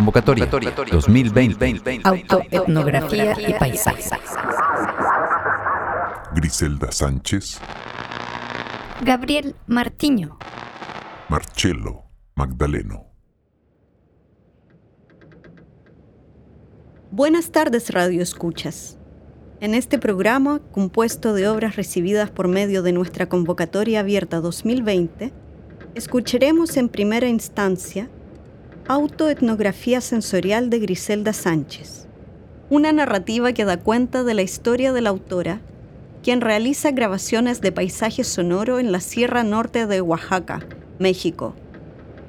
Convocatoria 2020. Autoetnografía y paisaje. Griselda Sánchez, Gabriel Martiño. Marcello Magdaleno. Buenas tardes, Radio Escuchas. En este programa, compuesto de obras recibidas por medio de nuestra convocatoria abierta 2020, escucharemos en primera instancia Autoetnografía Sensorial de Griselda Sánchez, una narrativa que da cuenta de la historia de la autora, quien realiza grabaciones de paisaje sonoro en la Sierra Norte de Oaxaca, México,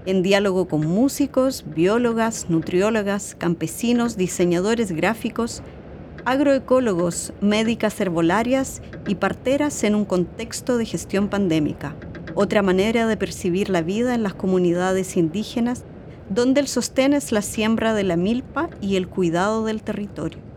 en diálogo con músicos, biólogas, nutriólogas, campesinos, diseñadores gráficos, agroecólogos, médicas herbolarias y parteras en un contexto de gestión pandémica. Otra manera de percibir la vida en las comunidades indígenas donde el sostén es la siembra de la milpa y el cuidado del territorio.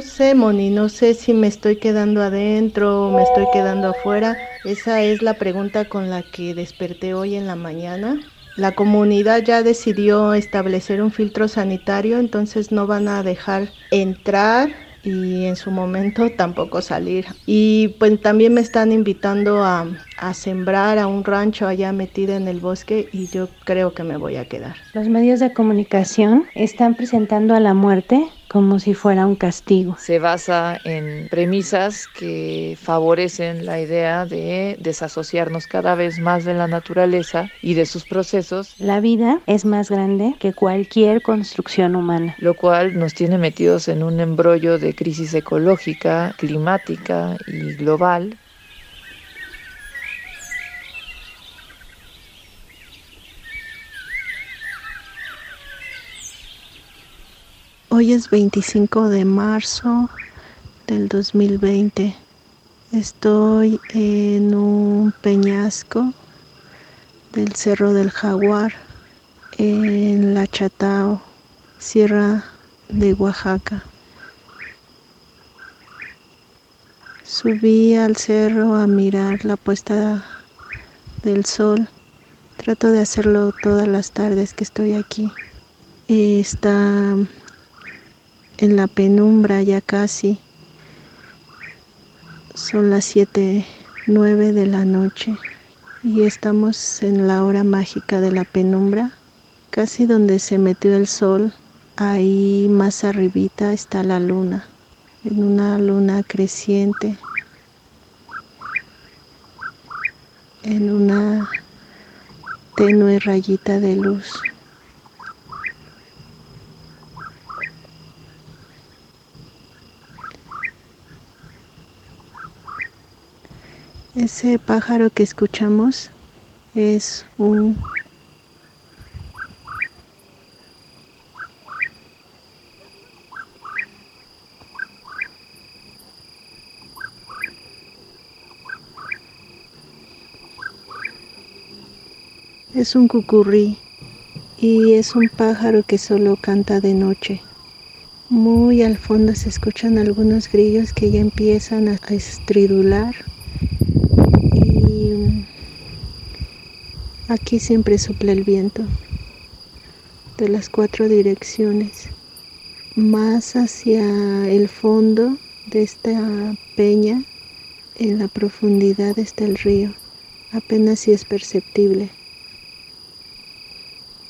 No sé, Moni, no sé si me estoy quedando adentro o me estoy quedando afuera. Esa es la pregunta con la que desperté hoy en la mañana. La comunidad ya decidió establecer un filtro sanitario, entonces no van a dejar entrar y en su momento tampoco salir. Y pues también me están invitando a, a, sembrar a un rancho allá metido en el bosque y yo creo que me voy a quedar. Los medios de comunicación están presentando a la muerte como si fuera un castigo. Se basa en premisas que favorecen la idea de desasociarnos cada vez más de la naturaleza y de sus procesos. La vida es más grande que cualquier construcción humana. Lo cual nos tiene metidos en un embrollo de crisis ecológica, climática y global Hoy es 25 de marzo del 2020. Estoy en un peñasco del Cerro del Jaguar en La Chatao, Sierra de Oaxaca. Subí al cerro a mirar la puesta del sol. Trato de hacerlo todas las tardes que estoy aquí. Está en la penumbra ya casi. Son las 7, 9 de la noche y estamos en la hora mágica de la penumbra, casi donde se metió el sol. Ahí más arribita está la luna, en una luna creciente, en una tenue rayita de luz. Ese pájaro que escuchamos es un es un cucurrí y es un pájaro que solo canta de noche. Muy al fondo se escuchan algunos grillos que ya empiezan a estridular Aquí siempre sopla el viento de las cuatro direcciones. Más hacia el fondo de esta peña, en la profundidad está el río. Apenas si es perceptible.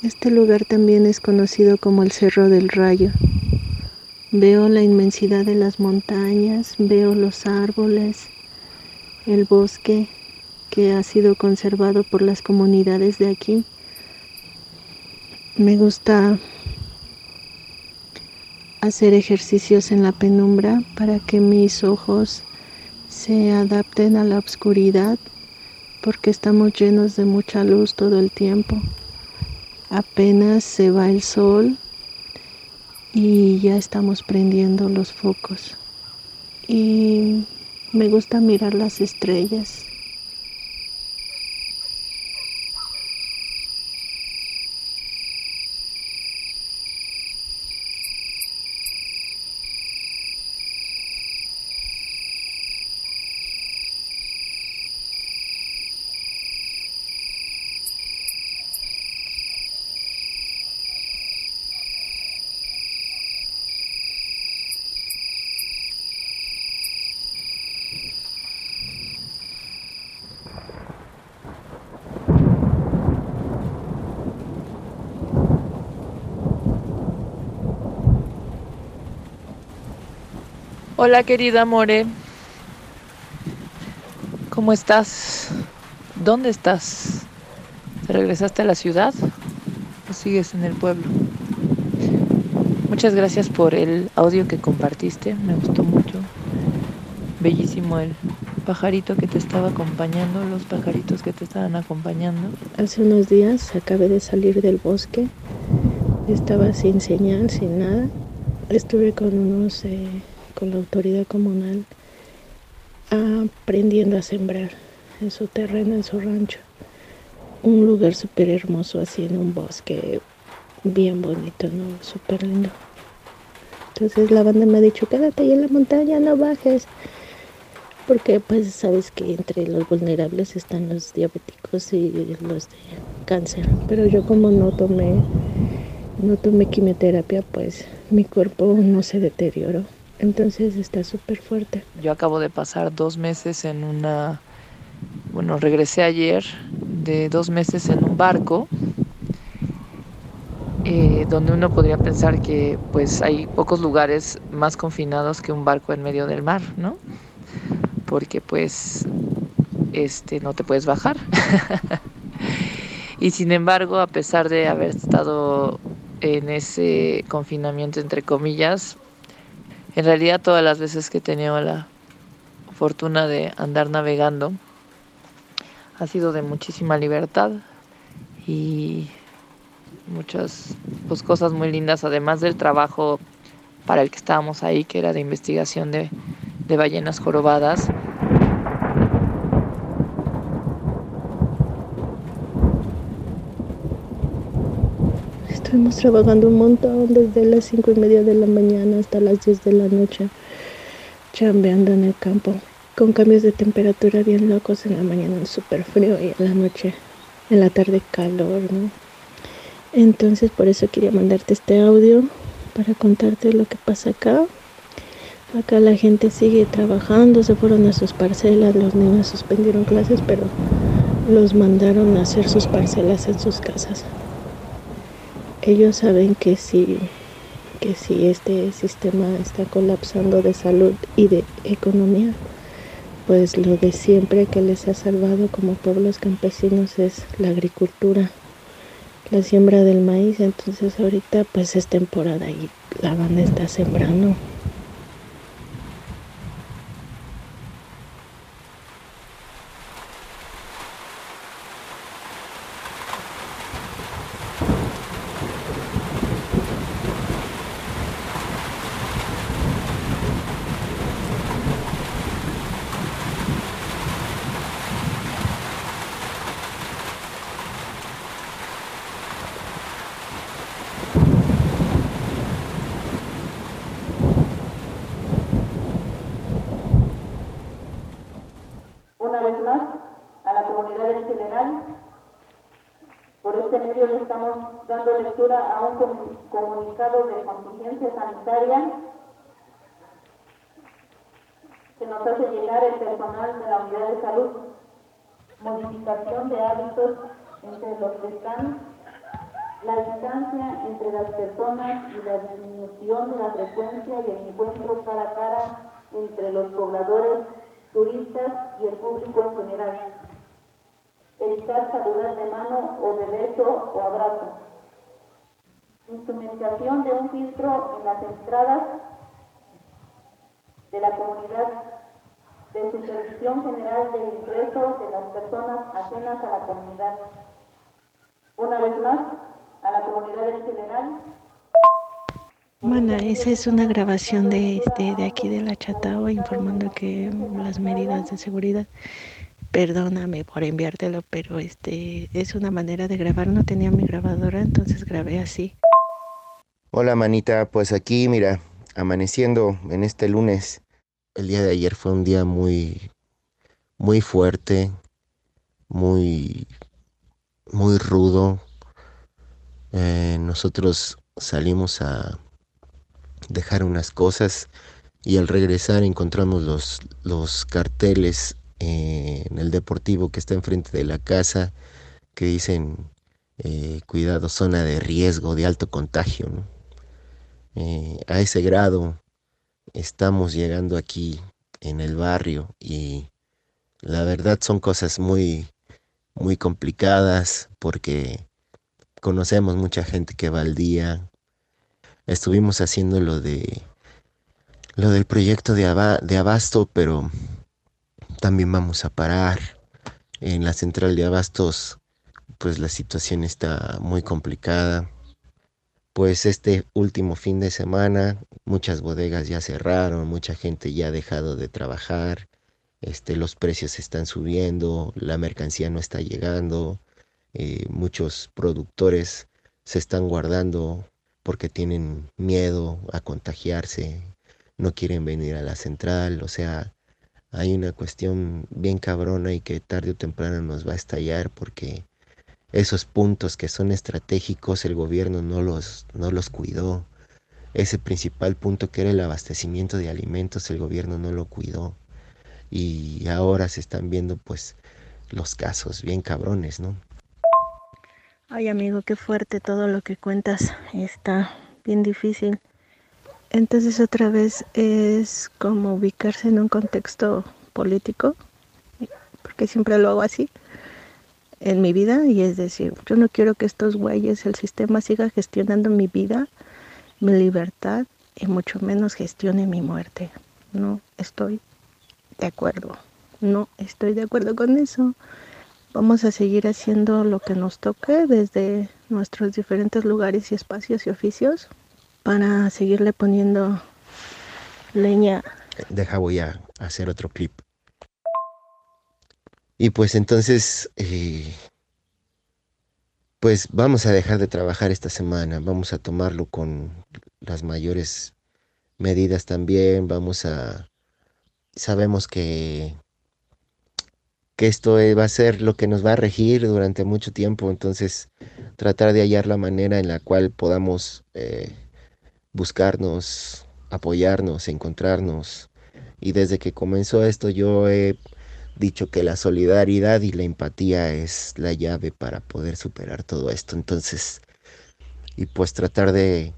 Este lugar también es conocido como el Cerro del Rayo. Veo la inmensidad de las montañas, veo los árboles, el bosque, que ha sido conservado por las comunidades de aquí. Me gusta hacer ejercicios en la penumbra para que mis ojos se adapten a la oscuridad porque estamos llenos de mucha luz todo el tiempo. Apenas se va el sol y ya estamos prendiendo los focos. Y me gusta mirar las estrellas. Hola querida More. ¿Cómo estás? ¿Dónde estás? ¿Te regresaste a la ciudad o sigues en el pueblo? Muchas gracias por el audio que compartiste, me gustó mucho. Bellísimo el pajarito que te estaba acompañando, los pajaritos que te estaban acompañando. Hace unos días acabé de salir del bosque, estaba sin señal, sin nada. Estuve con unos, eh, con la autoridad comunal, aprendiendo a sembrar en su terreno, en su rancho. Un lugar súper hermoso, así en un bosque bien bonito, ¿no? Súper lindo. Entonces la banda me ha dicho, quédate ahí en la montaña, no bajes. Porque pues sabes que entre los vulnerables están los diabéticos y los de cáncer. Pero yo como no tomé, no tomé quimioterapia, pues mi cuerpo no se deterioró. Entonces está súper fuerte. Yo acabo de pasar dos meses en una, bueno, regresé ayer de dos meses en un barco eh, donde uno podría pensar que pues hay pocos lugares más confinados que un barco en medio del mar, ¿no? Porque pues este no te puedes bajar. y sin embargo, a pesar de haber estado en ese confinamiento entre comillas, en realidad todas las veces que he tenido la fortuna de andar navegando ha sido de muchísima libertad y muchas pues, cosas muy lindas, además del trabajo para el que estábamos ahí, que era de investigación de, de ballenas jorobadas. Estuvimos trabajando un montón desde las cinco y media de la mañana hasta las 10 de la noche, chambeando en el campo, con cambios de temperatura bien locos en la mañana súper frío y en la noche, en la tarde calor. Entonces por eso quería mandarte este audio para contarte lo que pasa acá. Acá la gente sigue trabajando, se fueron a sus parcelas, los niños suspendieron clases, pero los mandaron a hacer sus parcelas en sus casas. Ellos saben que si, que si este sistema está colapsando de salud y de economía, pues lo de siempre que les ha salvado como pueblos campesinos es la agricultura la siembra del maíz, entonces ahorita pues es temporada y la banda está sembrando. Este medio le estamos dando lectura a un comu- comunicado de contingencia sanitaria que nos hace llegar el personal de la unidad de salud. Modificación de hábitos entre los que están la distancia entre las personas y la disminución de la frecuencia y el encuentro cara a cara entre los pobladores, turistas y el público en general. Evitar saludar de mano o de beso o abrazo. Instrumentación de un filtro en las entradas de la comunidad de supervisión general del ingreso de las personas ajenas a la comunidad. Una vez más, a la comunidad en general. Bueno, esa es una grabación de, este, de aquí de la Chatao informando que las medidas de seguridad. Perdóname por enviártelo, pero este es una manera de grabar. No tenía mi grabadora, entonces grabé así. Hola manita, pues aquí mira, amaneciendo en este lunes. El día de ayer fue un día muy, muy fuerte, muy, muy rudo. Eh, nosotros salimos a dejar unas cosas y al regresar encontramos los, los carteles en el deportivo que está enfrente de la casa que dicen eh, cuidado, zona de riesgo de alto contagio. Eh, a ese grado estamos llegando aquí en el barrio y la verdad son cosas muy, muy complicadas porque conocemos mucha gente que va al día. Estuvimos haciendo lo de lo del proyecto de abasto, pero también vamos a parar. En la central de abastos, pues la situación está muy complicada. Pues este último fin de semana, muchas bodegas ya cerraron, mucha gente ya ha dejado de trabajar, este, los precios están subiendo, la mercancía no está llegando, eh, muchos productores se están guardando porque tienen miedo a contagiarse, no quieren venir a la central, o sea, hay una cuestión bien cabrona y que tarde o temprano nos va a estallar porque esos puntos que son estratégicos el gobierno no los, no los cuidó. Ese principal punto que era el abastecimiento de alimentos el gobierno no lo cuidó. Y ahora se están viendo pues los casos bien cabrones, ¿no? Ay amigo, qué fuerte todo lo que cuentas. Está bien difícil. Entonces otra vez es como ubicarse en un contexto político, porque siempre lo hago así en mi vida y es decir, yo no quiero que estos güeyes, el sistema siga gestionando mi vida, mi libertad y mucho menos gestione mi muerte. No estoy de acuerdo, no estoy de acuerdo con eso. Vamos a seguir haciendo lo que nos toque desde nuestros diferentes lugares y espacios y oficios para seguirle poniendo leña. Deja, voy a hacer otro clip. Y pues entonces, eh, pues vamos a dejar de trabajar esta semana, vamos a tomarlo con las mayores medidas también, vamos a, sabemos que, que esto va a ser lo que nos va a regir durante mucho tiempo, entonces tratar de hallar la manera en la cual podamos eh, buscarnos, apoyarnos, encontrarnos. Y desde que comenzó esto yo he dicho que la solidaridad y la empatía es la llave para poder superar todo esto. Entonces, y pues tratar de,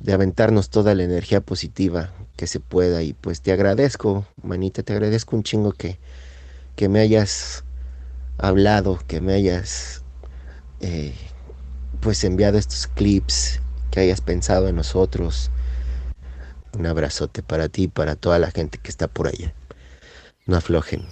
de aventarnos toda la energía positiva que se pueda. Y pues te agradezco, manita, te agradezco un chingo que, que me hayas hablado, que me hayas eh, pues enviado estos clips que hayas pensado en nosotros. Un abrazote para ti y para toda la gente que está por allá. No aflojen.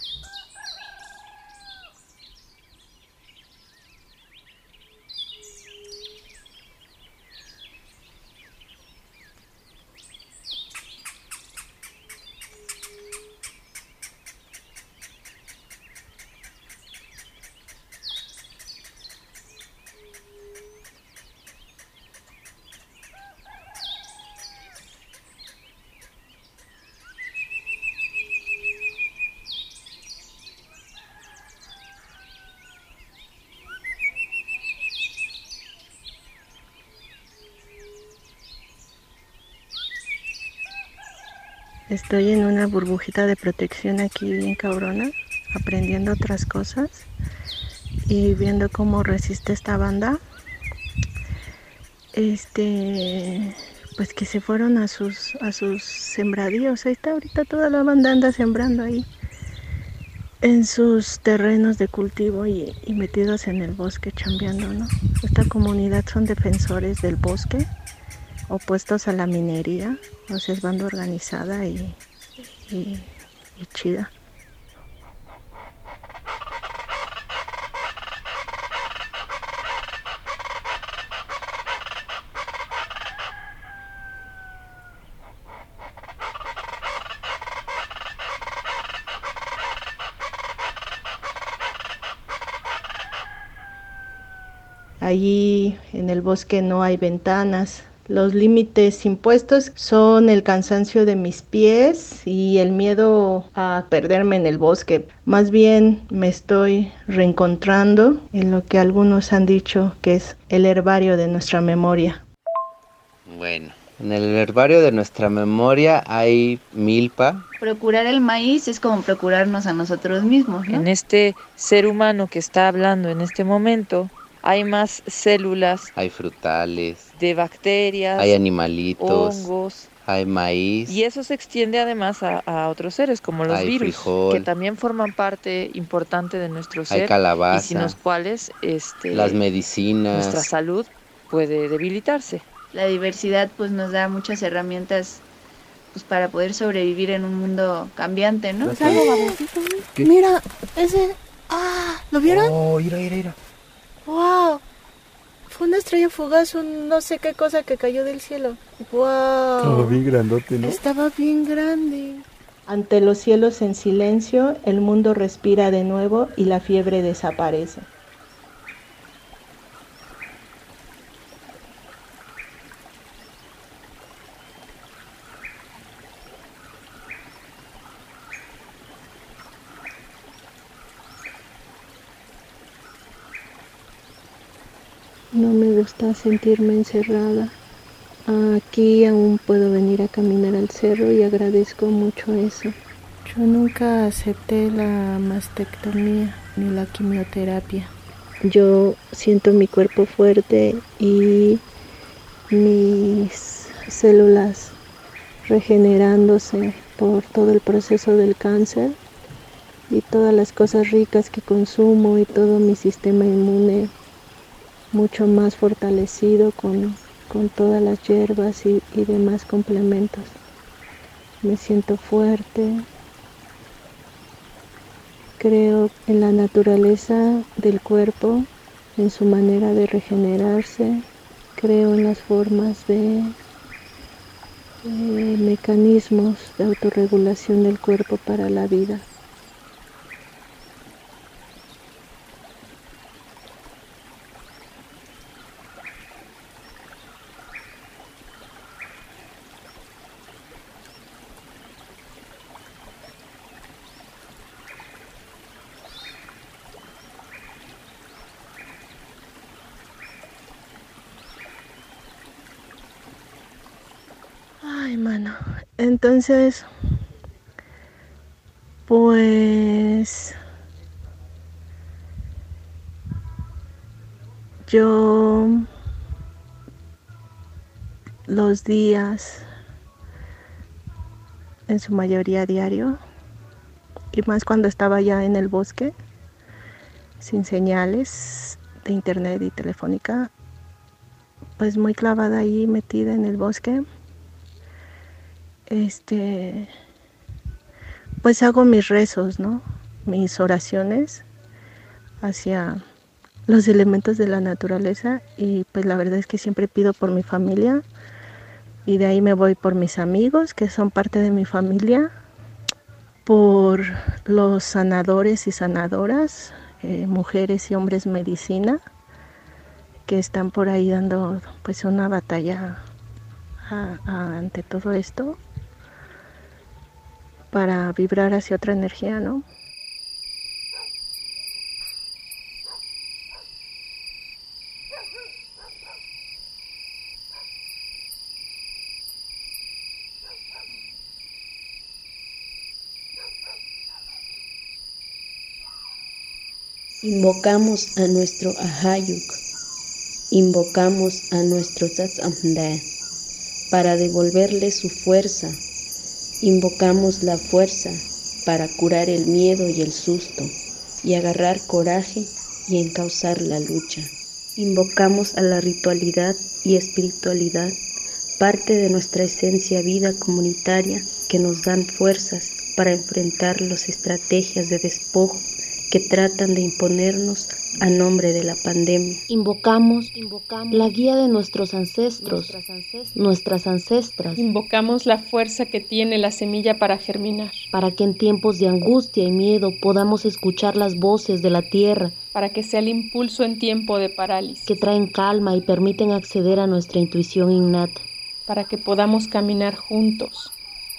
Estoy en una burbujita de protección aquí bien cabrona, aprendiendo otras cosas y viendo cómo resiste esta banda. Este, pues que se fueron a sus a sus sembradíos. Ahí está ahorita toda la banda anda sembrando ahí en sus terrenos de cultivo y, y metidos en el bosque chambeando, ¿no? Esta comunidad son defensores del bosque opuestos a la minería, o sea, es banda organizada y, y, y chida. Allí en el bosque no hay ventanas, los límites impuestos son el cansancio de mis pies y el miedo a perderme en el bosque. Más bien me estoy reencontrando en lo que algunos han dicho que es el herbario de nuestra memoria. Bueno, en el herbario de nuestra memoria hay milpa. Procurar el maíz es como procurarnos a nosotros mismos. ¿no? En este ser humano que está hablando en este momento, hay más células. Hay frutales. De bacterias. Hay animalitos. Hongos. hay maíz. Y eso se extiende además a, a otros seres, como los Hay virus, frijol. que también forman parte importante de nuestro ser. Hay calabaza. Y sin los cuales este, Las medicinas. nuestra salud puede debilitarse. La diversidad pues nos da muchas herramientas pues para poder sobrevivir en un mundo cambiante, ¿no? Mira, ese... Ah, ¿lo vieron? Oh, mira, mira, mira. ¡Wow! Fue una estrella fugaz, un no sé qué cosa que cayó del cielo. ¡Wow! Estaba bien grandote, ¿no? Estaba bien grande. Ante los cielos en silencio, el mundo respira de nuevo y la fiebre desaparece. No me gusta sentirme encerrada. Aquí aún puedo venir a caminar al cerro y agradezco mucho eso. Yo nunca acepté la mastectomía ni la quimioterapia. Yo siento mi cuerpo fuerte y mis células regenerándose por todo el proceso del cáncer y todas las cosas ricas que consumo y todo mi sistema inmune mucho más fortalecido con, con todas las hierbas y, y demás complementos. Me siento fuerte. Creo en la naturaleza del cuerpo, en su manera de regenerarse. Creo en las formas de, de mecanismos de autorregulación del cuerpo para la vida. Ay, mano. Entonces, pues yo los días, en su mayoría diario, y más cuando estaba ya en el bosque, sin señales de internet y telefónica, pues muy clavada ahí, metida en el bosque este, pues hago mis rezos, ¿no? Mis oraciones hacia los elementos de la naturaleza y pues la verdad es que siempre pido por mi familia y de ahí me voy por mis amigos que son parte de mi familia, por los sanadores y sanadoras, eh, mujeres y hombres medicina que están por ahí dando pues una batalla ante todo esto para vibrar hacia otra energía, ¿no? Invocamos a nuestro Ahayuk, invocamos a nuestro Tzatzamdá para devolverle su fuerza. Invocamos la fuerza para curar el miedo y el susto y agarrar coraje y encauzar la lucha. Invocamos a la ritualidad y espiritualidad, parte de nuestra esencia vida comunitaria que nos dan fuerzas para enfrentar las estrategias de despojo que tratan de imponernos a nombre de la pandemia. Invocamos la guía de nuestros ancestros, nuestras ancestras, Invocamos la fuerza que tiene la semilla para germinar, para que en tiempos de angustia y miedo podamos escuchar las voces de la tierra para que sea el impulso en tiempo de parálisis, que traen calma y permiten acceder a nuestra intuición innata. para que podamos caminar juntos,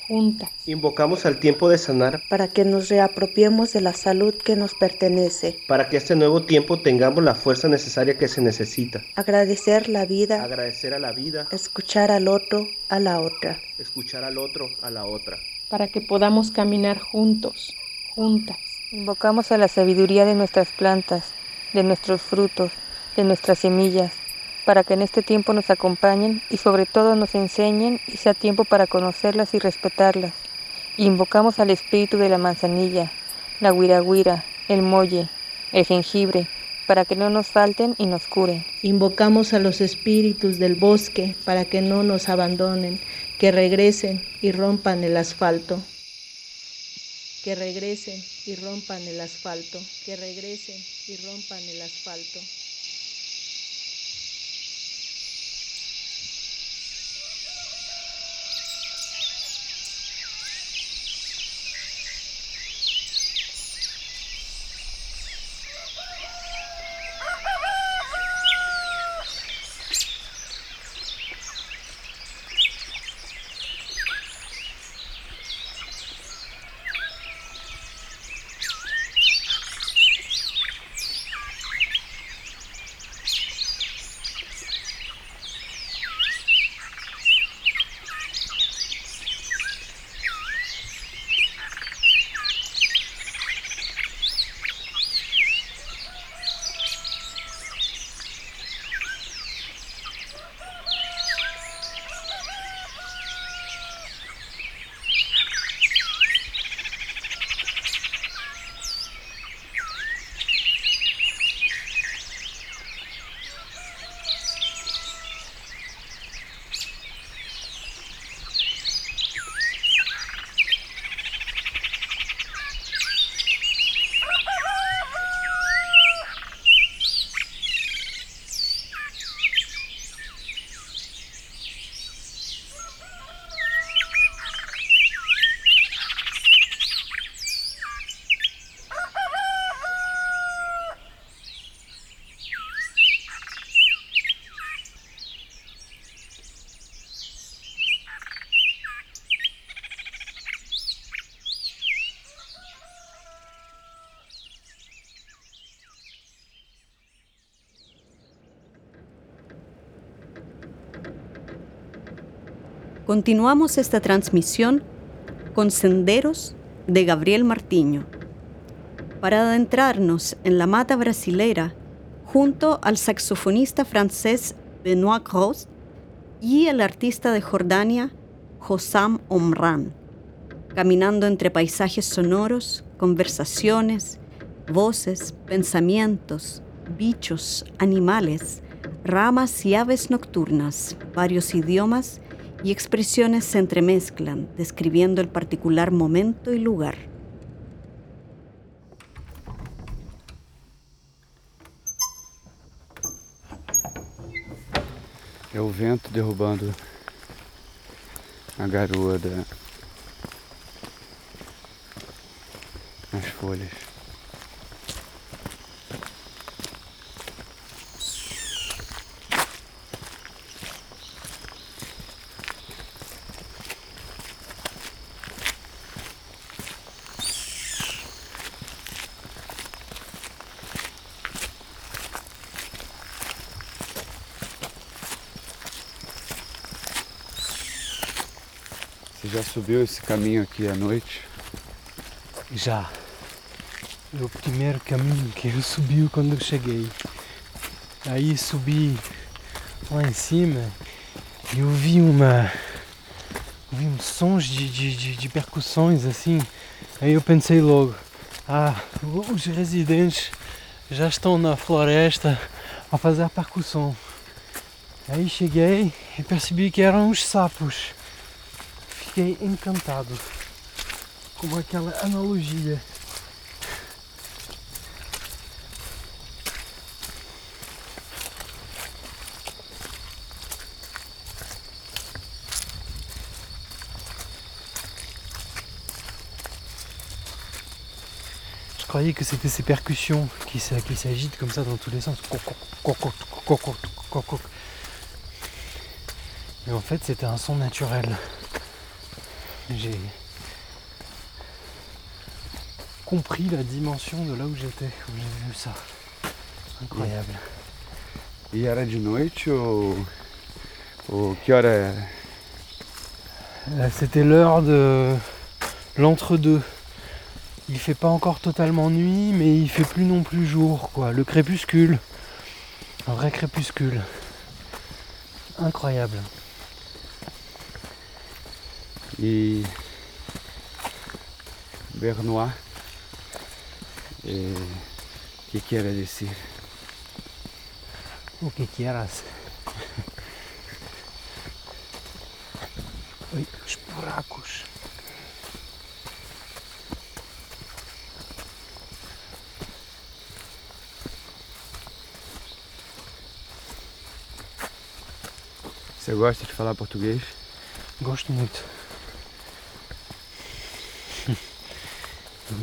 juntas. Invocamos al tiempo de sanar para que nos reapropiemos de la salud que nos pertenece, para que este nuevo tiempo tengamos la fuerza necesaria que se necesita. agradecer la vida, Agradecer a la vida, escuchar al otro, a la otra. escuchar al otro, a la otra. para que podamos caminar juntos, juntas. Invocamos a la sabiduría de nuestras plantas, de nuestros frutos, de nuestras semillas, para que en este tiempo nos acompañen y sobre todo nos enseñen y sea tiempo para conocerlas y respetarlas. Invocamos al espíritu de la manzanilla, la guiraguira, el molle, el jengibre, para que no nos falten y nos curen. Invocamos a los espíritus del bosque para que no nos abandonen, que regresen y rompan el asfalto. Que regresen y rompan el asfalto. Que regresen y rompan el asfalto. Continuamos esta transmisión con Senderos de Gabriel Martiño. Para adentrarnos en la mata brasilera junto al saxofonista francés Benoit Gros y el artista de Jordania Hossam Omran, caminando entre paisajes sonoros, conversaciones, voces, pensamientos, bichos, animales, ramas y aves nocturnas, varios idiomas y expresiones se entremezclan, describiendo el particular momento y lugar. É o vento derrubando a garoa da... as folhas. Subiu esse caminho aqui à noite? Já. É o primeiro caminho que eu subi quando eu cheguei. Aí subi lá em cima e ouvi uma. ouvi uns sons de, de, de, de percussões assim. Aí eu pensei logo, ah, os residentes já estão na floresta a fazer percussão. Aí cheguei e percebi que eram os sapos. Fiquei encantado com aquela analogia. Je croyais que c'était ces percussions qui, s'agitent comme ça dans tous les sens. Mais en fait, c'était un son naturel. J'ai compris la dimension de là où j'étais quand j'ai vu ça. Incroyable. E era de noite ou. ou que hora era? Là, C'était l'heure de l'entre-deux. Il fait pas encore totalement nuit, mais il fait plus non plus jour, quoi. Le crépuscule. Un vrai crépuscule. incroyable. Y Bernois, eh, ¿qué quiere decir? O que quieras. Oi, os buracos. Você gosta de falar português? Gosto muito.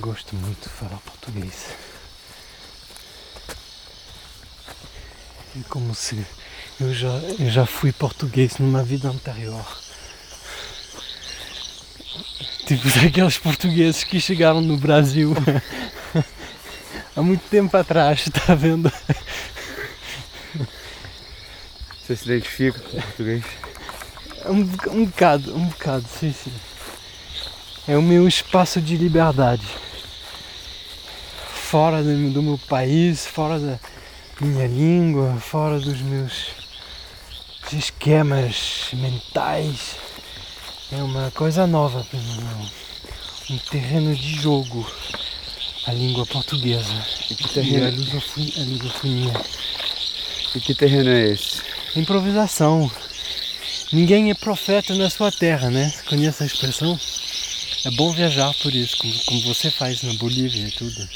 Gosto muito de falar português. É como se eu já, eu já fui português numa vida anterior. Tipo daqueles portugueses que chegaram no Brasil há muito tempo atrás, tá vendo? Você se identifica com português? Um, um bocado, um bocado, sim, sim. É o meu espaço de liberdade. Fora do, do meu país, fora da minha língua, fora dos meus esquemas mentais. É uma coisa nova para mim, um, um terreno de jogo. A língua portuguesa. E que E a terreno, lusofonia. A lusofonia. e que terreno é esse? Improvisação. Ninguém é profeta na sua terra, né? Conhece a expressão? É bom viajar por isso, como, como você faz na Bolívia e tudo.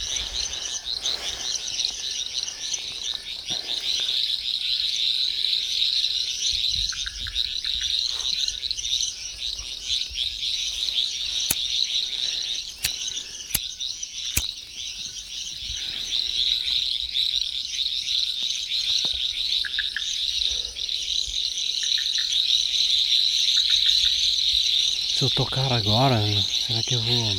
Tocar agora, será que eu vou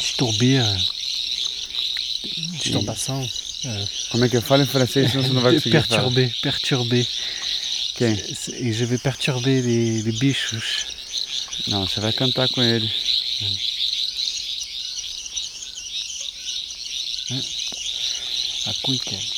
disturbar a disturbação? É. Como é que eu falo em francês, senão você não vai conseguir falar? Perturber, perturber. Quem? Et je vais perturber les, les bichos. Não, você vai cantar com ele. A cuica.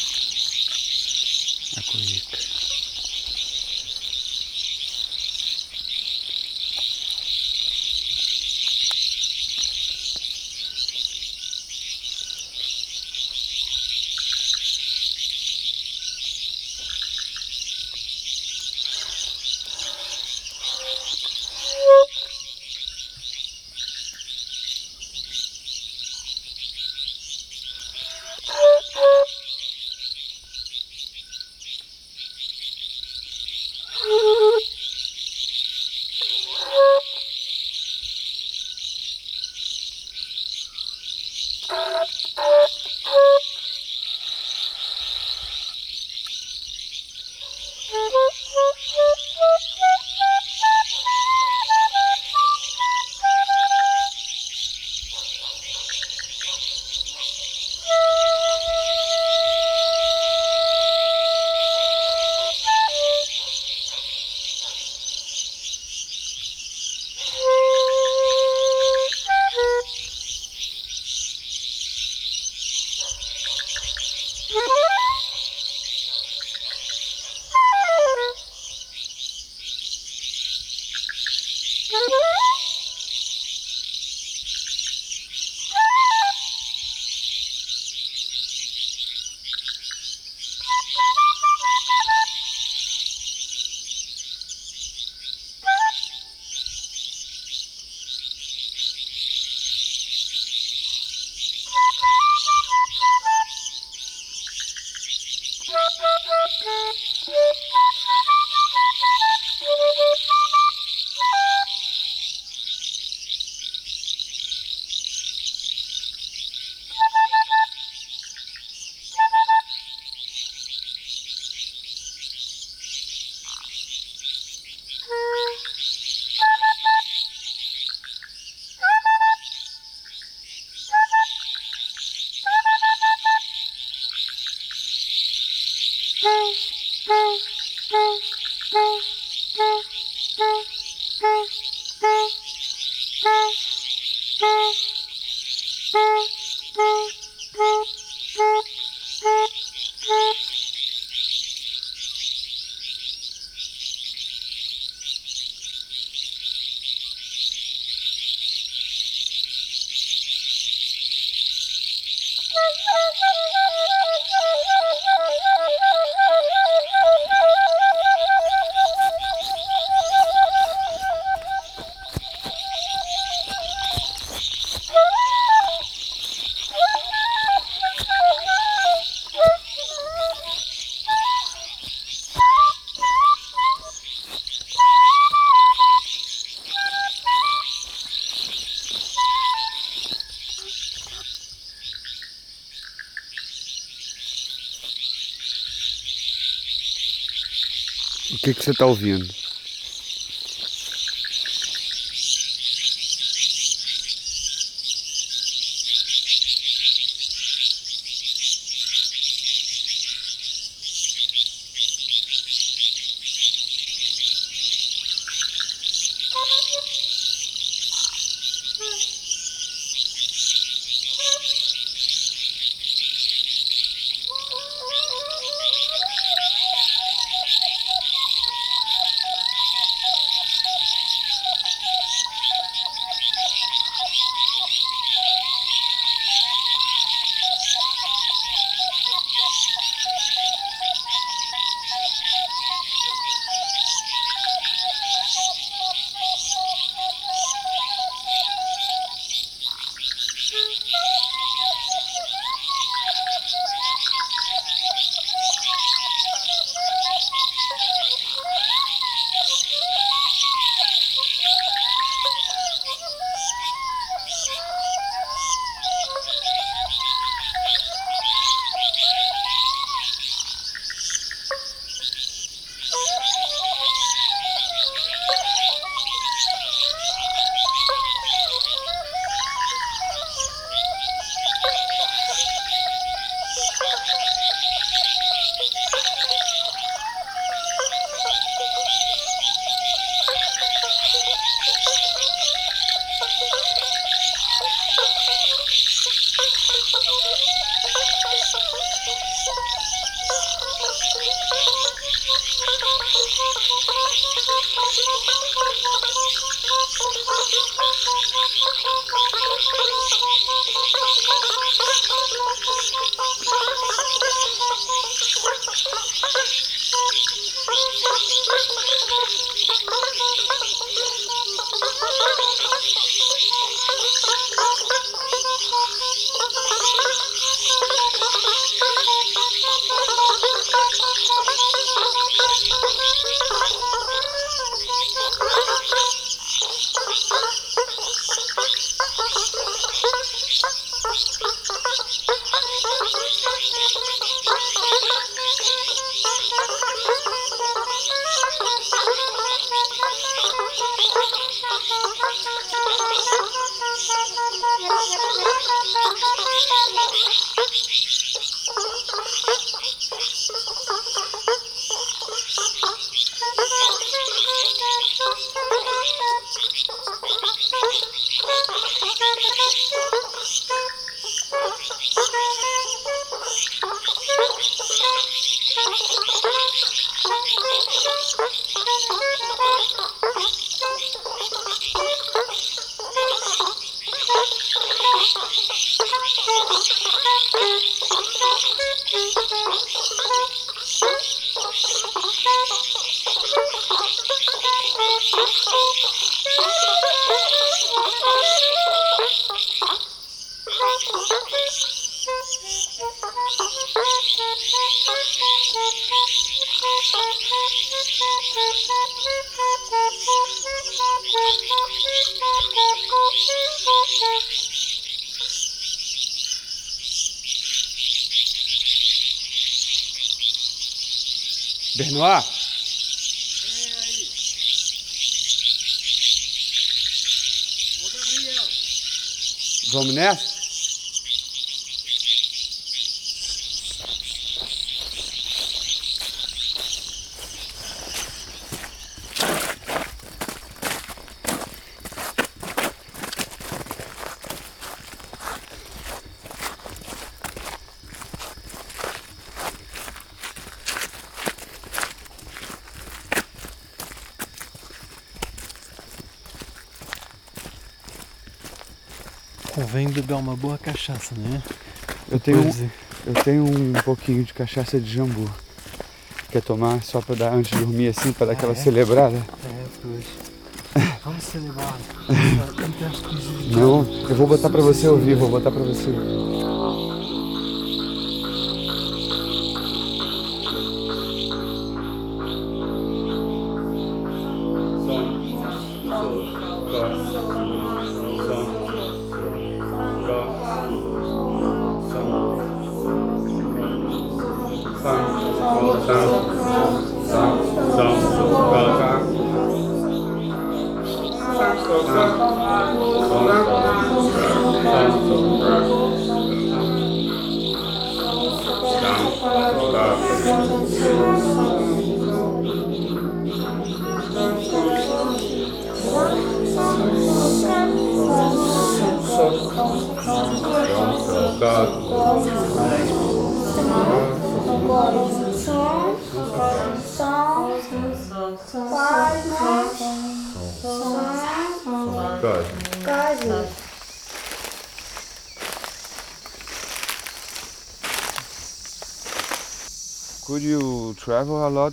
Você está ouvindo? Convém beber uma boa cachaça, né? Eu tenho, de- eu tenho um pouquinho de cachaça de jambu. Quer tomar só pra dar antes de dormir assim, pra dar aquela é? celebrada? É, pois. Vamos celebrar. Não, eu vou botar pra você ouvir, vou botar pra você. Could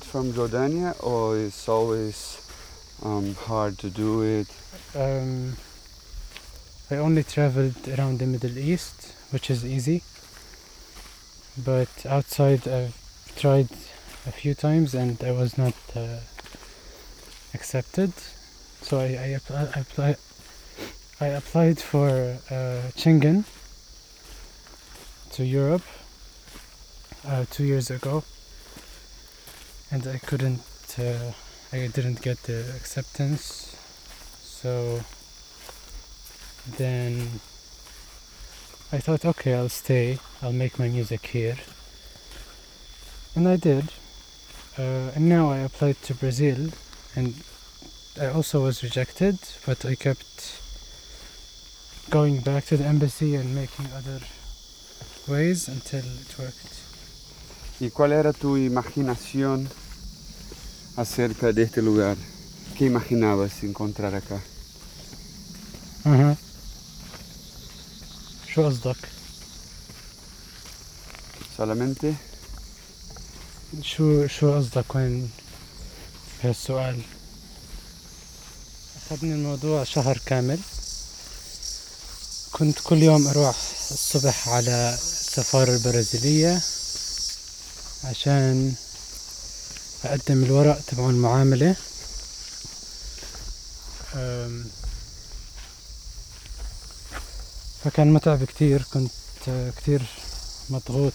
from Jordania, or it's always um, hard to do it? Um, I only traveled around the Middle East, which is easy. But outside, I've tried a few times and I was not uh, accepted. So I, I, I, apply, I applied for uh, Schengen to Europe uh, two years ago, and I couldn't. Uh, I didn't get the acceptance. So then I thought, okay, I'll stay. I'll make my music here, and I did. Uh, and now I applied to Brazil, and I also was rejected, but I kept going back to the embassy and making other ways until it worked. ¿Y cuál era tu imaginación acerca de este lugar? ¿Qué imaginabas encontrar acá? أها شو قصدك؟ Solamente شو شو قصدك وين بهالسؤال؟ أخذني الموضوع شهر كامل كنت كل يوم أروح الصبح على السفارة البرازيلية عشان أقدم الورق تبع المعاملة فكان متعب كتير كنت آه، كتير مضغوط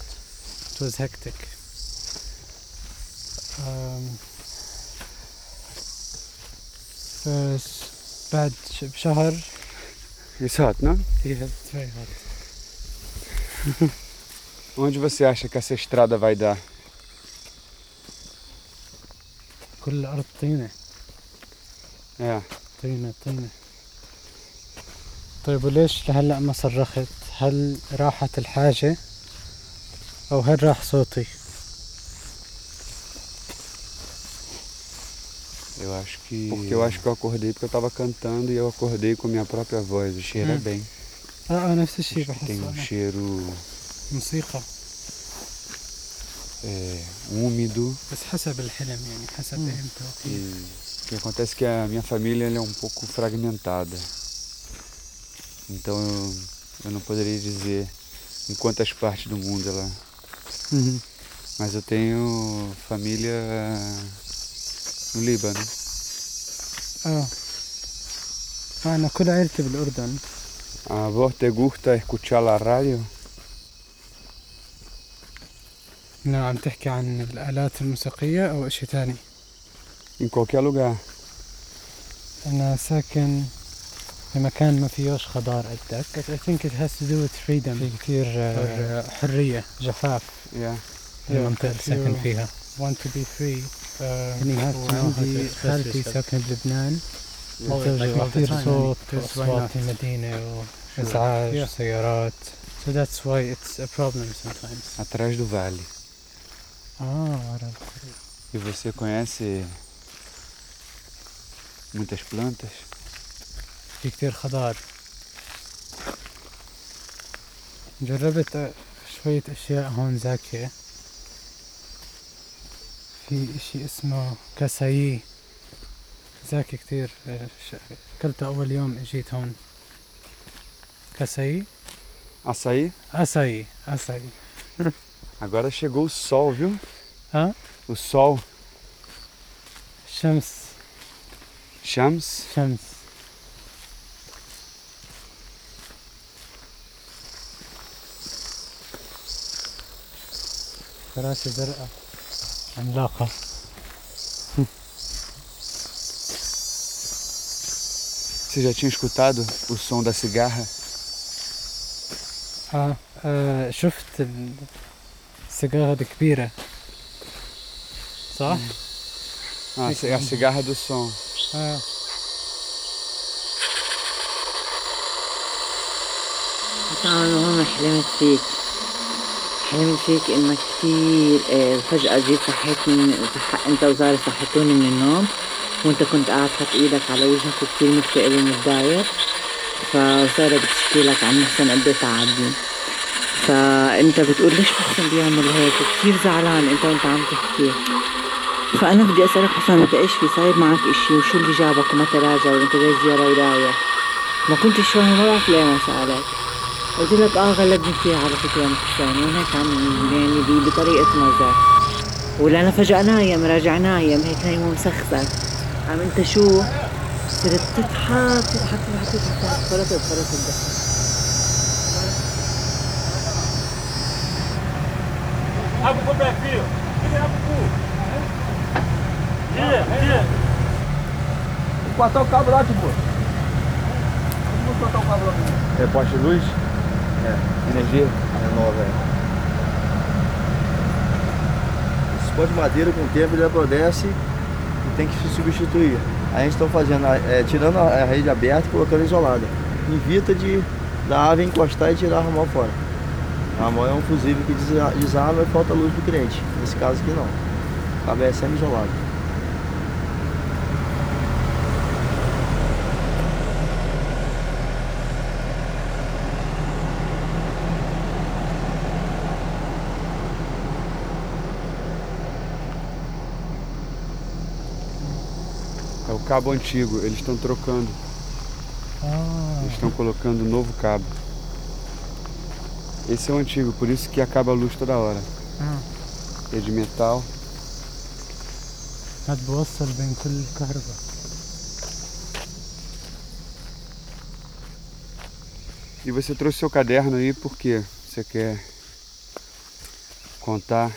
it was hectic بعد بشهر It's hot, não? Yeah, it's very hot. Onde você acha que essa estrada vai dar? كل الأرض طينة É. طينة طينة طيب وليش لهلا ما صرخت؟ هل راحت الحاجة أو هل راح صوتي؟ Eu acho que. Porque eu acho que eu acordei porque eu tava cantando e eu acordei com a minha própria voz. O cheiro é Hum. bem. آه نفس الشيء Acho que tem um أنا. cheiro é, úmido. بس حسب الحلم يعني حسب Hum. امتى E o que acontece é que a minha família ela é um pouco fragmentada. Então eu, eu não poderia dizer em quantas partes do mundo ela. Mhm. Mas eu tenho família no Líbano. اه أنا كل عيلتي بالأردن A vos te gusta escuchar la radio? نعم عم تحكي عن الآلات الموسيقية أو إشي تاني؟ ان كوكيا لوغا. أنا ساكن في مكان ما فيهوش خضار I think. It has to do with freedom. في كثير آه، حرية جفاف. yeah. المنطقة اللي ساكن فيها. want to be free. يعني عندي خالتي ساكنة بلبنان كثير صوت وأصوات المدينة وإزعاج وسيارات so that's why it's a problem sometimes. Atrás do vale. آه ورا E você conhece muitas plantas? في كتير خضار جربت شوية أشياء هون زاكية. في إشي اسمه كاسايي. زاكي كتير آه، أكلته أول يوم إجيت هون. كاسايي؟ Açaí? أساي أساي Agora chegou o sol, viu? Hã? O sol. Shams. Shams? Shams. فراشة زرقاء عملاقة Você já tinha escutado o som da cigarra? Ah, eh, uh, شفت السيجارة الكبيرة صح؟ Ah, é a cigarra do som. آه. أنا المهم حلمت فيك حلمت فيك إنك كتير آه، فجأة جيت صحيتني صح... أنت وزاري صحتوني من النوم وأنت كنت قاعد حط إيدك على وجهك وكتير مكتئب ومتضايق فسارة بتشكي لك عن محسن قد تعبني فأنت بتقول ليش محسن بيعمل هيك؟ كتير زعلان أنت وأنت عم تحكي. فأنا بدي أسألك حسن أنت إيش في؟ صاير معك إشي؟ وشو اللي جابك وما تراجع؟ وأنت جاي زيارة ورايح ما كنتش فاهم ما بعرف ليه ما سألك. قلت لك آه غلبني كثير على فكرة محسن وهيك عم يعني بطريقة مزح ولا فجاه نايم راجع نايم هيك نايم ومسخسر عم أنت شو؟ صرت تضحك تضحك تضحك تضحك. فرطت فرطت الضحك. Cortar o cabo lá, tipo. Vamos cortar o cabo lá. É poste de luz? É. Energia? É nova, é. Esse pó de madeira com o tempo ele apodrece e tem que se substituir. Aí a gente está fazendo, é, tirando a, rede aberta e colocando isolada. Evita de da ave encostar e tirar a ramão fora. A ramão é um fusível que desa- desarma e falta luz do cliente. Nesse caso aqui não. O cabo é semi-isolado. cabo antigo, eles estão trocando. Ah. Eles estão colocando um novo cabo. Esse é o antigo, por isso que acaba a luz toda hora. آه. É de metal. هاد بوصل بين كل الكهرباء E você trouxe seu caderno aí porque você quer contar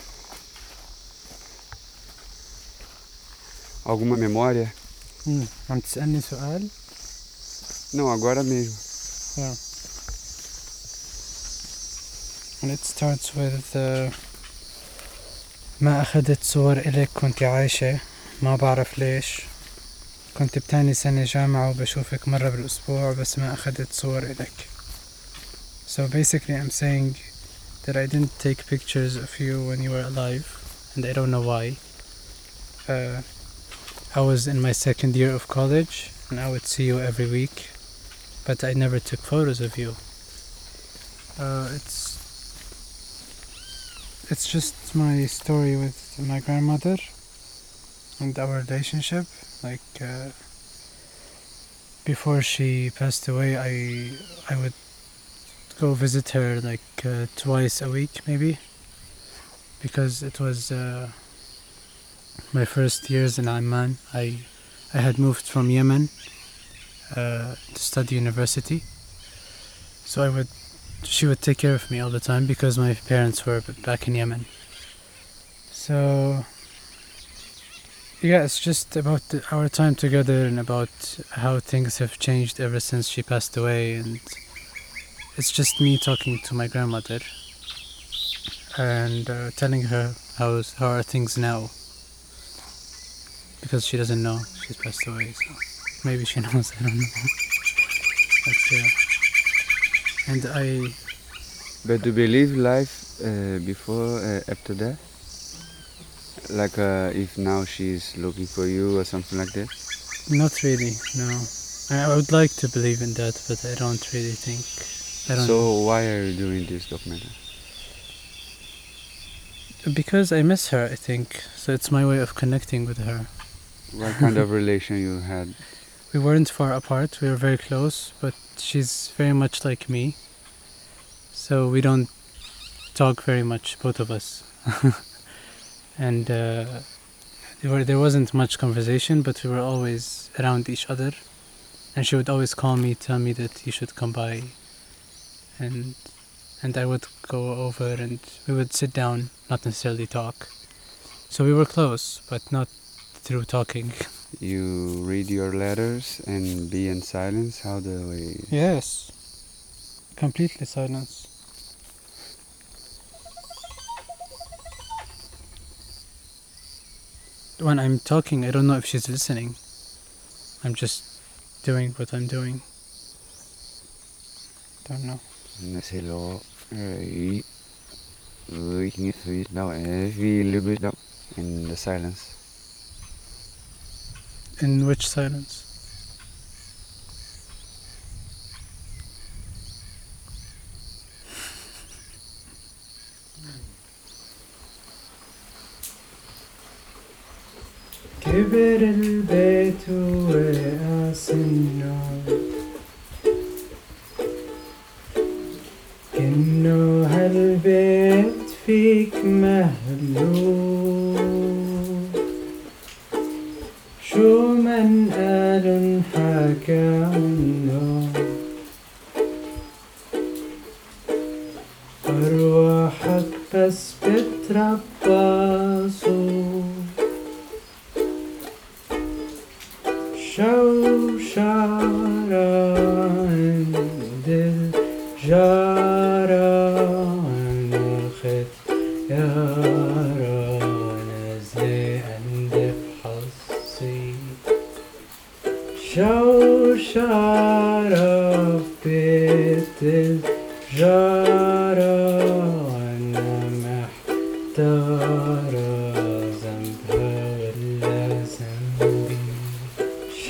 alguma memória? مم. عم تسألني سؤال؟ Não, agora mesmo. Yeah. And it starts with uh, ما أخذت صور إلك كنت عايشة ما بعرف ليش كنت بتاني سنة جامعة وبشوفك مرة بالأسبوع بس ما أخذت صور إلك So basically I'm saying that I didn't take pictures of you when you were alive and I don't know why. Uh, I was in my second year of college and I would see you every week but I never took photos of you. Uh, it's it's just my story with my grandmother and our relationship. Like uh, before she passed away, I I would go visit her like uh, twice a week, maybe, because it was uh, my first years in Amman. I I had moved from Yemen uh, to study university. So I would, she would take care of me all the time because my parents were back in Yemen. So yeah, it's just about our time together and about how things have changed ever since she passed away, and it's just me talking to my grandmother and uh, telling her how's how are things now because she doesn't know she's passed away. So maybe she knows. I don't know. But yeah. And I But do you believe life uh, before, uh, after that? Like uh, if now she's looking for you or something like that? not really no. I, I would like to believe in that, but I don't really think. I don't so why are you doing this documentary? because I miss her. I think so. It's my way of connecting with her. What kind of relation you had? We weren't far apart. We were very close, but she's very much like me. So we don't talk very much, both of us. and uh, there, were, there wasn't much conversation, but we were always around each other. And she would always call me, tell me that you should come by. And and I would go over and we would sit down, not necessarily talk. So we were close, but not through talking. you read your letters and be in silence? How do we? Yes, completely silence. When I'm talking, I don't know if she's listening. I'm just doing what I'm doing. Don't know. Sẽ lo ý với những thứ nào ấy vì lưu biết in the silence. In which silence?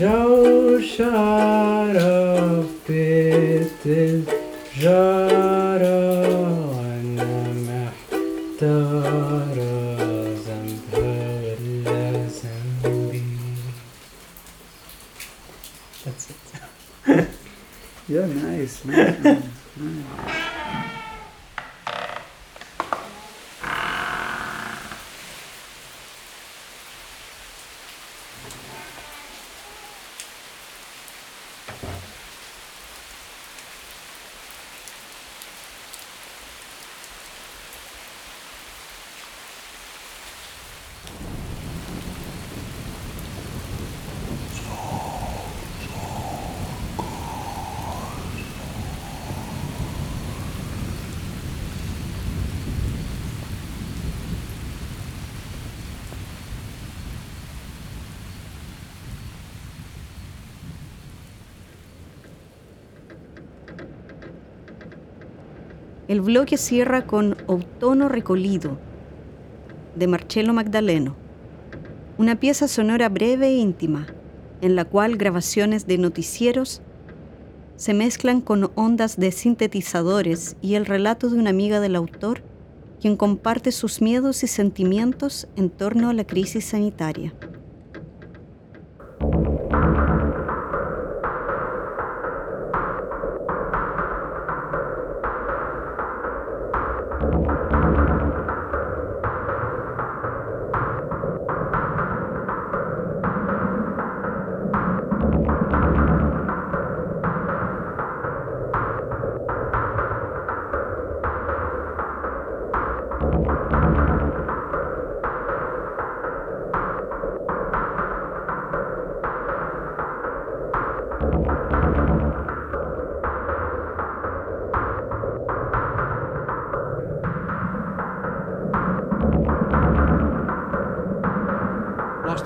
Joe shot up El bloque cierra con Outono Recolido, de Marcello Magdaleno, una pieza sonora breve e íntima, en la cual grabaciones de noticieros se mezclan con ondas de sintetizadores y el relato de una amiga del autor, quien comparte sus miedos y sentimientos en torno a la crisis sanitaria.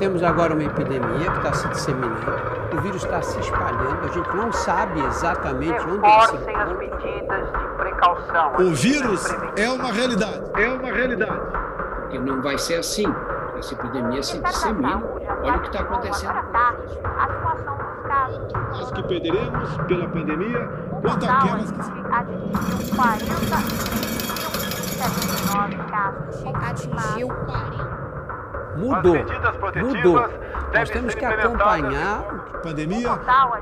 Temos agora uma epidemia que está se disseminando, o vírus está se espalhando, a gente não sabe exatamente onde ele se as medidas de precaução. O vírus é uma realidade. É uma realidade. Porque não vai ser assim. Essa epidemia se dissemina. Olha o que está acontecendo. A situação dos casos. As que perderemos pela pandemia, quanto aquelas que atingiu 40.079 casos. Atingiu 40. Mudou, mudou. Nós temos que acompanhar pandemia. Total,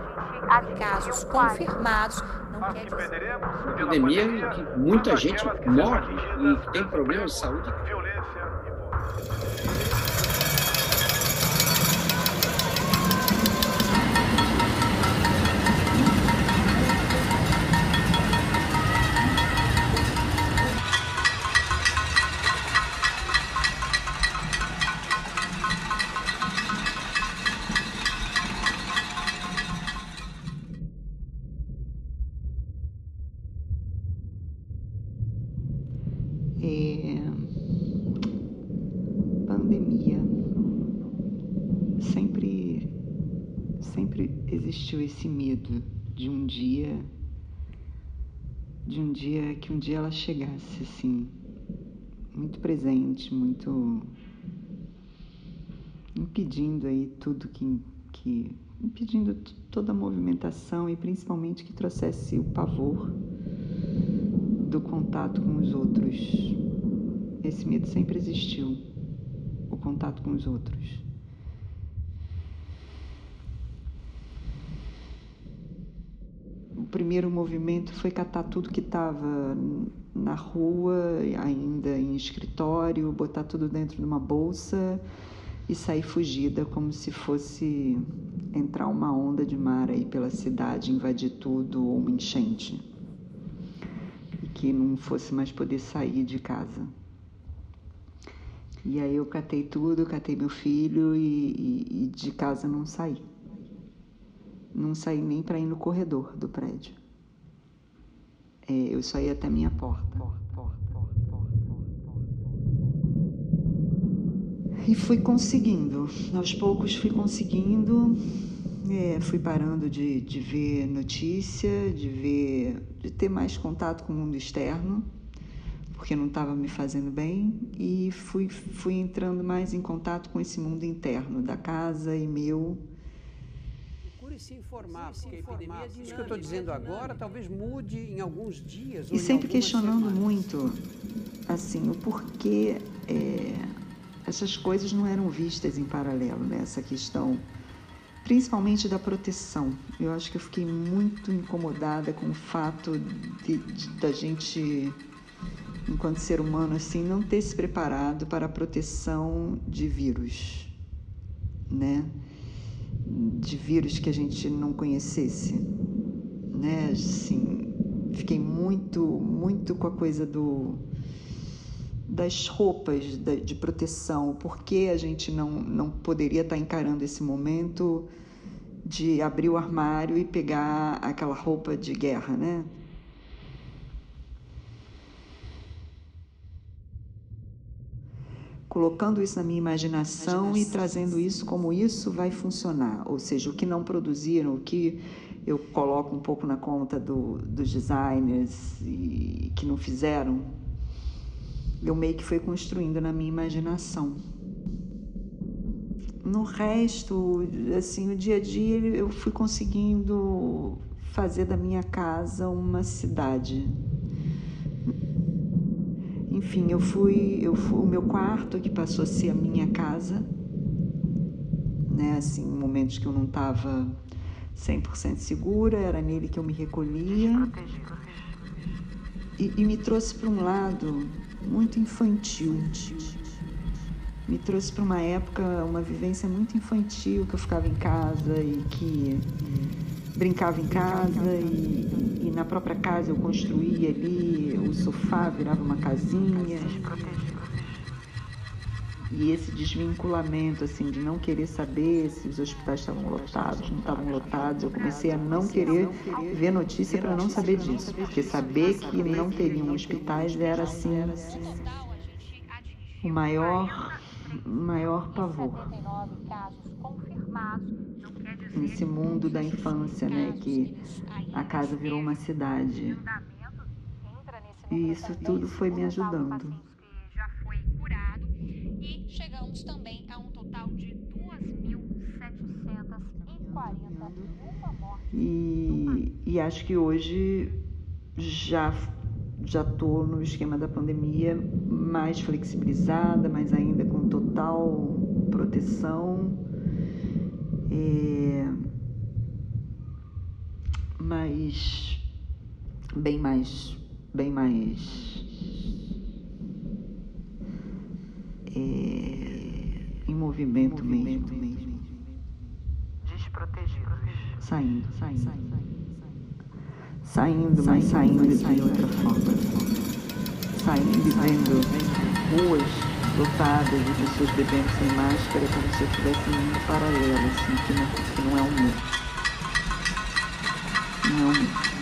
a gente casos confirmados. Não quer dizer. Epidemia em que muita gente morre e tem problemas de saúde. Sempre existiu esse medo de um dia de um dia que um dia ela chegasse assim, muito presente, muito impedindo aí tudo que, que impedindo toda a movimentação e principalmente que trouxesse o pavor do contato com os outros. Esse medo sempre existiu, o contato com os outros. O primeiro movimento foi catar tudo que estava na rua, ainda em escritório, botar tudo dentro de uma bolsa e sair fugida como se fosse entrar uma onda de mar aí pela cidade, invadir tudo ou uma enchente. E que não fosse mais poder sair de casa. E aí eu catei tudo, catei meu filho e, e, e de casa não saí. Não saí nem para ir no corredor do prédio. É, eu só ia até minha porta. E fui conseguindo, aos poucos fui conseguindo, é, fui parando de, de ver notícia, de ver, de ter mais contato com o mundo externo, porque não estava me fazendo bem, e fui, fui entrando mais em contato com esse mundo interno da casa e meu. Procure se informar, porque a epidemia diz que eu estou dizendo agora talvez mude em alguns dias. E sempre questionando muito, assim, o porquê. É, essas coisas não eram vistas em paralelo, né? Essa questão, principalmente da proteção. Eu acho que eu fiquei muito incomodada com o fato de, de, da gente, enquanto ser humano, assim, não ter se preparado para a proteção de vírus, né? De vírus que a gente não conhecesse, né? Assim, fiquei muito, muito com a coisa do das roupas de proteção, por que a gente não, não poderia estar encarando esse momento de abrir o armário e pegar aquela roupa de guerra, né? Colocando isso na minha imaginação, imaginação e trazendo isso como isso vai funcionar, ou seja, o que não produziram, o que eu coloco um pouco na conta do, dos designers e que não fizeram, eu meio que fui construindo na minha imaginação. No resto, assim, o dia a dia eu fui conseguindo fazer da minha casa uma cidade. Enfim, eu fui, eu fui o meu quarto que passou a ser a minha casa, né? Assim, momentos que eu não estava 100% segura, era nele que eu me recolhia. E, e me trouxe para um lado muito infantil. Me trouxe para uma época, uma vivência muito infantil, que eu ficava em casa e que brincava em casa e, e na própria casa eu construía ali, o sofá virava uma casinha. E esse desvinculamento, assim, de não querer saber se os hospitais estavam lotados, não estavam lotados, eu comecei a não querer ver notícia para não saber disso, porque saber que não teriam hospitais era, assim, o maior, maior pavor. Nesse mundo da infância, né, que a casa virou uma cidade. E isso tudo foi me ajudando e chegamos também a um total de 2.741 mortes. E, e acho que hoje já já estou no esquema da pandemia mais flexibilizada, mas ainda com total proteção. É, mas bem mais bem mais é, em movimento, movimento mesmo, mesmo. Desprotegidos. Saindo, saindo. Saindo, saindo mas saindo, saindo de outra forma. Saindo e vendo ruas lotadas de pessoas bebendo sem máscara, como se eu estivesse em um paralelo, assim, que não, que não é o meu. Não é o meu.